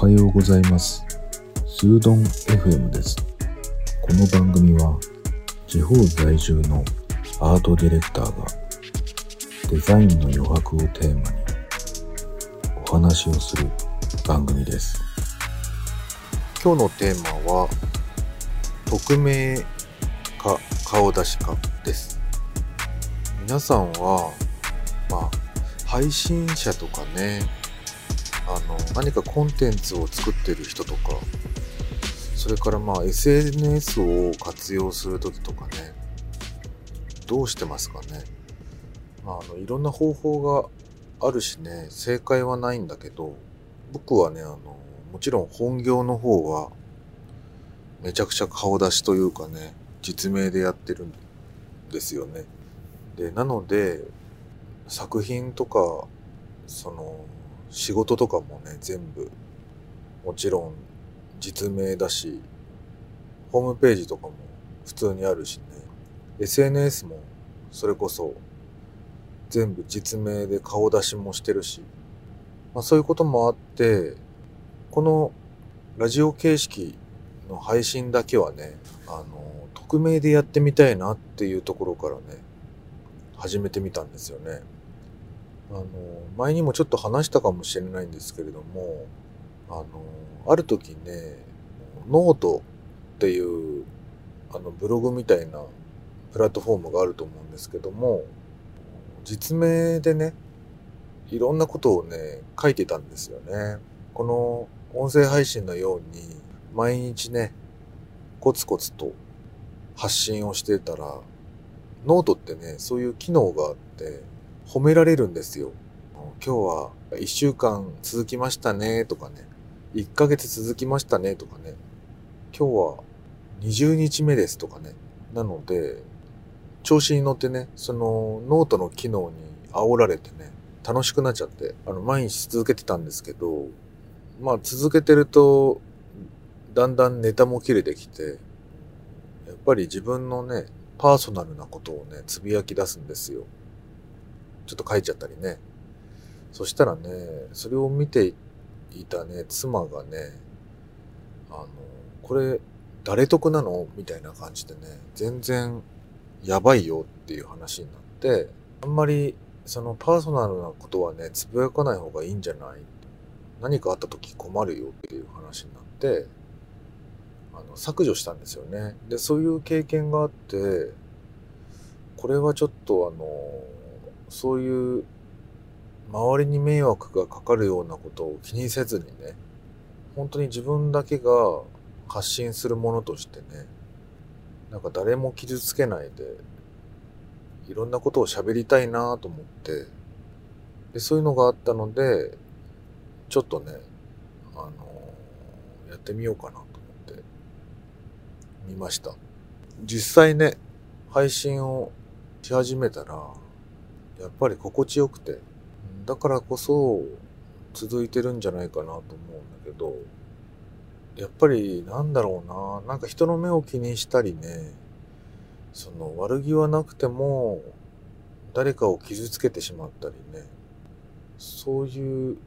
はようございます。スードン FM です。この番組は地方在住のアートディレクターがデザインの余白をテーマにお話をする番組です。今日のテーマは匿名か顔出しかです皆さんはまあ配信者とかねの何かコンテンツを作ってる人とかそれからまあ SNS を活用する時とかねどうしてますかねまああのいろんな方法があるしね正解はないんだけど僕はねあのもちろん本業の方はめちゃくちゃ顔出しというかね実名でやってるんですよね。でなので作品とかその仕事とかもね全部もちろん実名だしホームページとかも普通にあるしね SNS もそれこそ全部実名で顔出しもしてるし、まあ、そういうこともあってこのラジオ形式の配信だけはね、あの、匿名でやってみたいなっていうところからね、始めてみたんですよね。あの、前にもちょっと話したかもしれないんですけれども、あの、ある時ね、ノートっていう、あの、ブログみたいなプラットフォームがあると思うんですけども、実名でね、いろんなことをね、書いてたんですよね。この音声配信のように毎日ねコツコツと発信をしてたらノートってねそういう機能があって褒められるんですよ。今日は1週間続きましたねとかね1ヶ月続きましたねとかね今日は20日目ですとかねなので調子に乗ってねそのノートの機能に煽られてね楽しくなっちゃってあの毎日続けてたんですけどまあ続けてると、だんだんネタも切れてきて、やっぱり自分のね、パーソナルなことをね、つぶやき出すんですよ。ちょっと書いちゃったりね。そしたらね、それを見ていたね、妻がね、あの、これ、誰得なの？みたいな感じでね、全然やばいよっていう話になって、あんまりそのパーソナルなことはね、つぶやかない方がいいんじゃない？何かあった時困るよっていう話になってあの削除したんですよね。でそういう経験があってこれはちょっとあのそういう周りに迷惑がかかるようなことを気にせずにね本当に自分だけが発信するものとしてねなんか誰も傷つけないでいろんなことを喋りたいなと思ってでそういうのがあったのでちょっとね、あのやってみようかなと思って見ました。実際ね、配信をし始めたら、やっぱり心地よくて、だからこそ続いてるんじゃないかなと思うんだけど、やっぱりなんだろうな、なんか人の目を気にしたりね、その悪気はなくても誰かを傷つけてしまったりね、そういう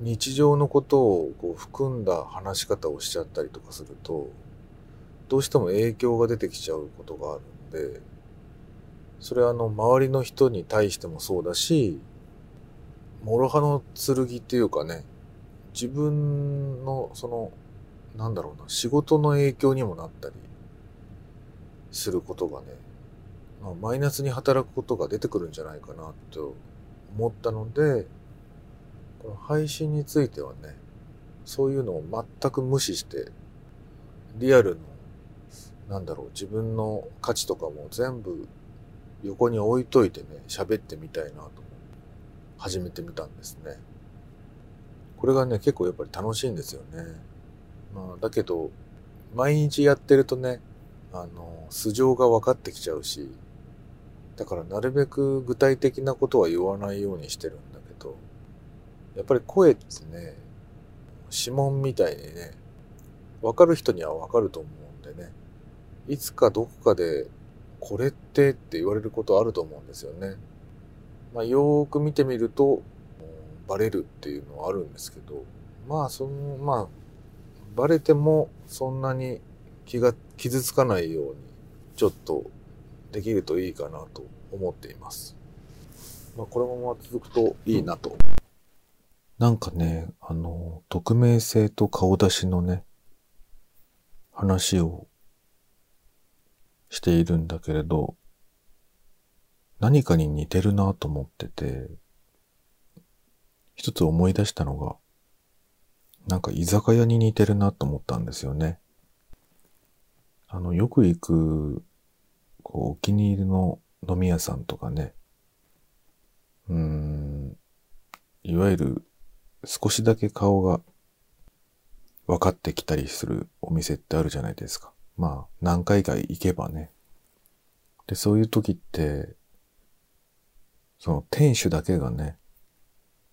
日常のことをこう含んだ話し方をしちゃったりとかするとどうしても影響が出てきちゃうことがあるんでそれはあの周りの人に対してもそうだし諸刃の剣っていうかね自分のそのなんだろうな仕事の影響にもなったりすることがね、まあ、マイナスに働くことが出てくるんじゃないかなと思ったのでこの配信についてはね、そういうのを全く無視して、リアルの、なんだろう、自分の価値とかも全部横に置いといてね、喋ってみたいなと始めてみたんですね。これがね、結構やっぱり楽しいんですよね。まあ、だけど、毎日やってるとね、あの、素性が分かってきちゃうし、だからなるべく具体的なことは言わないようにしてるんだけど、やっぱり声ってね、指紋みたいにね、わかる人にはわかると思うんでね、いつかどこかで、これってって言われることあると思うんですよね。まあ、よーく見てみると、バレるっていうのはあるんですけど、まあ、その、まあ、バレてもそんなに気が、傷つかないように、ちょっとできるといいかなと思っています。まあ、このまま続くといいなと。なんかね、あの、匿名性と顔出しのね、話をしているんだけれど、何かに似てるなと思ってて、一つ思い出したのが、なんか居酒屋に似てるなと思ったんですよね。あの、よく行く、こう、お気に入りの飲み屋さんとかね、うーん、いわゆる少しだけ顔が分かってきたりするお店ってあるじゃないですか。まあ、何回か行けばね。で、そういう時って、その店主だけがね、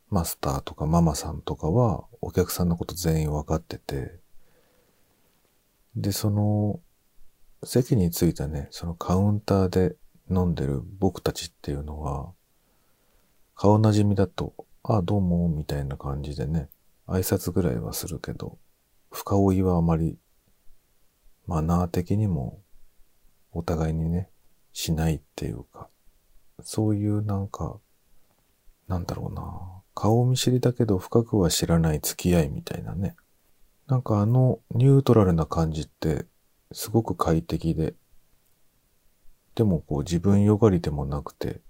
マスターとかママさんとかはお客さんのこと全員分かってて、で、その席に着いたね、そのカウンターで飲んでる僕たちっていうのは、顔なじみだと、ああ、どうも、みたいな感じでね、挨拶ぐらいはするけど、深追いはあまり、マナー的にも、お互いにね、しないっていうか、そういうなんか、なんだろうな、顔見知りだけど深くは知らない付き合いみたいなね。なんかあのニュートラルな感じって、すごく快適で、でもこう自分よがりでもなくて、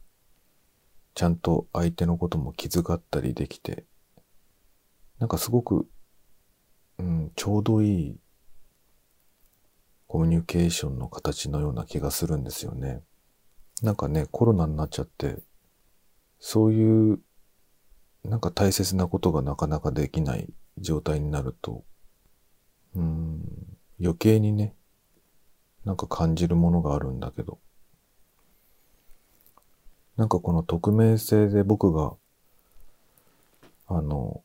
ちゃんと相手のことも気遣ったりできて、なんかすごく、うん、ちょうどいいコミュニケーションの形のような気がするんですよね。なんかね、コロナになっちゃって、そういう、なんか大切なことがなかなかできない状態になると、うん、余計にね、なんか感じるものがあるんだけど、なんかこの匿名性で僕が、あの、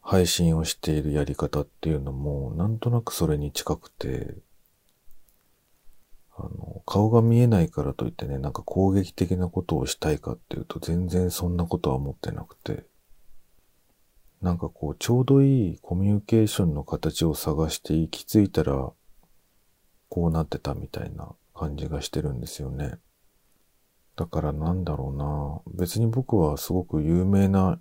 配信をしているやり方っていうのも、なんとなくそれに近くて、あの、顔が見えないからといってね、なんか攻撃的なことをしたいかっていうと、全然そんなことは思ってなくて、なんかこう、ちょうどいいコミュニケーションの形を探して行き着いたら、こうなってたみたいな感じがしてるんですよね。だからなんだろうな。別に僕はすごく有名な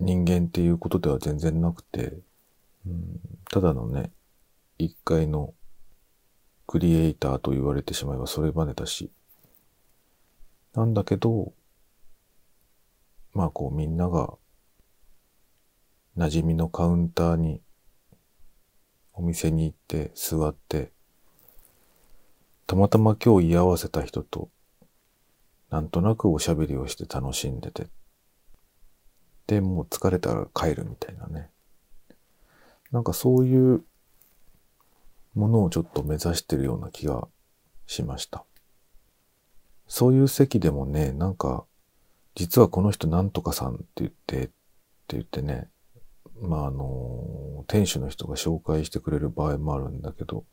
人間っていうことでは全然なくて、うん、ただのね、一回のクリエイターと言われてしまえばそれまでだし。なんだけど、まあこうみんなが馴染みのカウンターにお店に行って座って、たまたま今日居合わせた人となんとなくおしゃべりをして楽しんでて。で、もう疲れたら帰るみたいなね。なんかそういうものをちょっと目指してるような気がしました。そういう席でもね、なんか、実はこの人なんとかさんって言って、って言ってね、まああの、店主の人が紹介してくれる場合もあるんだけど、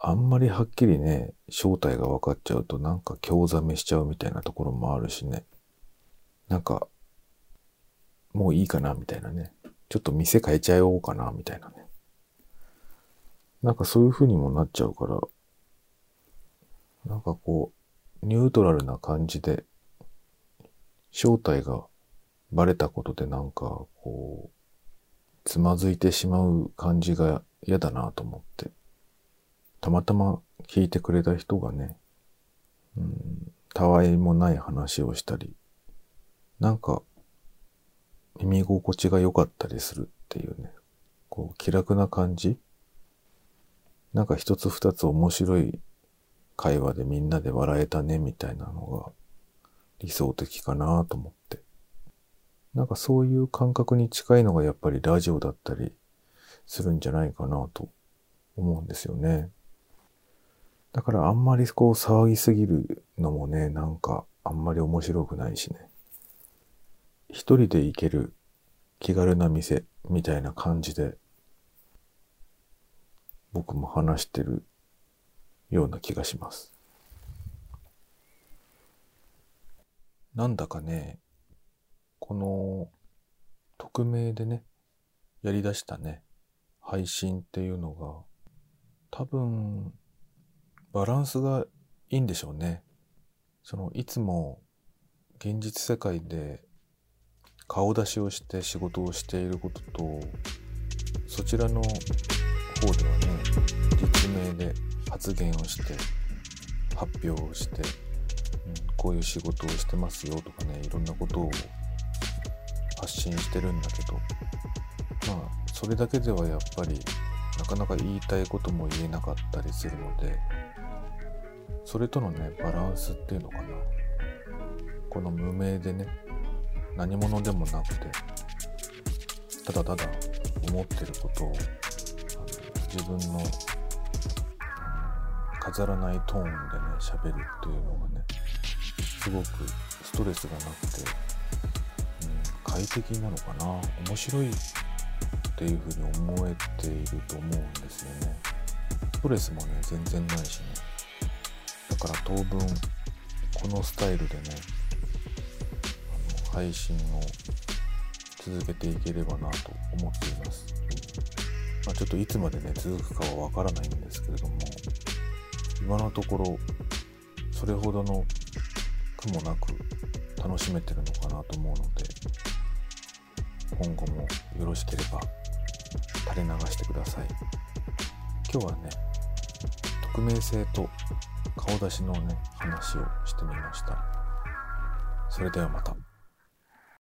あんまりはっきりね、正体が分かっちゃうとなんか興ざめしちゃうみたいなところもあるしね。なんか、もういいかなみたいなね。ちょっと店変えちゃおうかなみたいなね。なんかそういう風にもなっちゃうから、なんかこう、ニュートラルな感じで、正体がバレたことでなんかこう、つまずいてしまう感じが嫌だなと思って。たまたま聞いてくれた人がね、うん、たわいもない話をしたり、なんか、耳心地が良かったりするっていうね、こう、気楽な感じなんか一つ二つ面白い会話でみんなで笑えたねみたいなのが理想的かなと思って。なんかそういう感覚に近いのがやっぱりラジオだったりするんじゃないかなと思うんですよね。だからあんまりこう騒ぎすぎるのもね、なんかあんまり面白くないしね。一人で行ける気軽な店みたいな感じで僕も話してるような気がします。なんだかね、この匿名でね、やり出したね、配信っていうのが、多分、バランスがいいんでしょうね。その、いつも現実世界で顔出しをして仕事をしていることと、そちらの方ではね、実名で発言をして、発表をして、うん、こういう仕事をしてますよとかね、いろんなことを発信してるんだけど、まあ、それだけではやっぱり、なかなか言いたいことも言えなかったりするので、それとのね、バランスっていうのかな。この無名でね、何者でもなくて、ただただ思ってることを、自分の、飾らないトーンでね、喋るっていうのがね、すごくストレスがなくて、うん、快適なのかな面白いっていうふうに思えていると思うんですよね。ストレスもね、全然ないしね。だから当分、このスタイルでね、あの配信を続けていければなと思っています。まあ、ちょっといつまでね、続くかはわからないんですけれども、今のところ、それほどの苦もなく楽しめてるのかなと思うので、今後もよろしければ垂れ流してください。今日はね、匿名性と顔出しのね、話をしてみました。それではまた。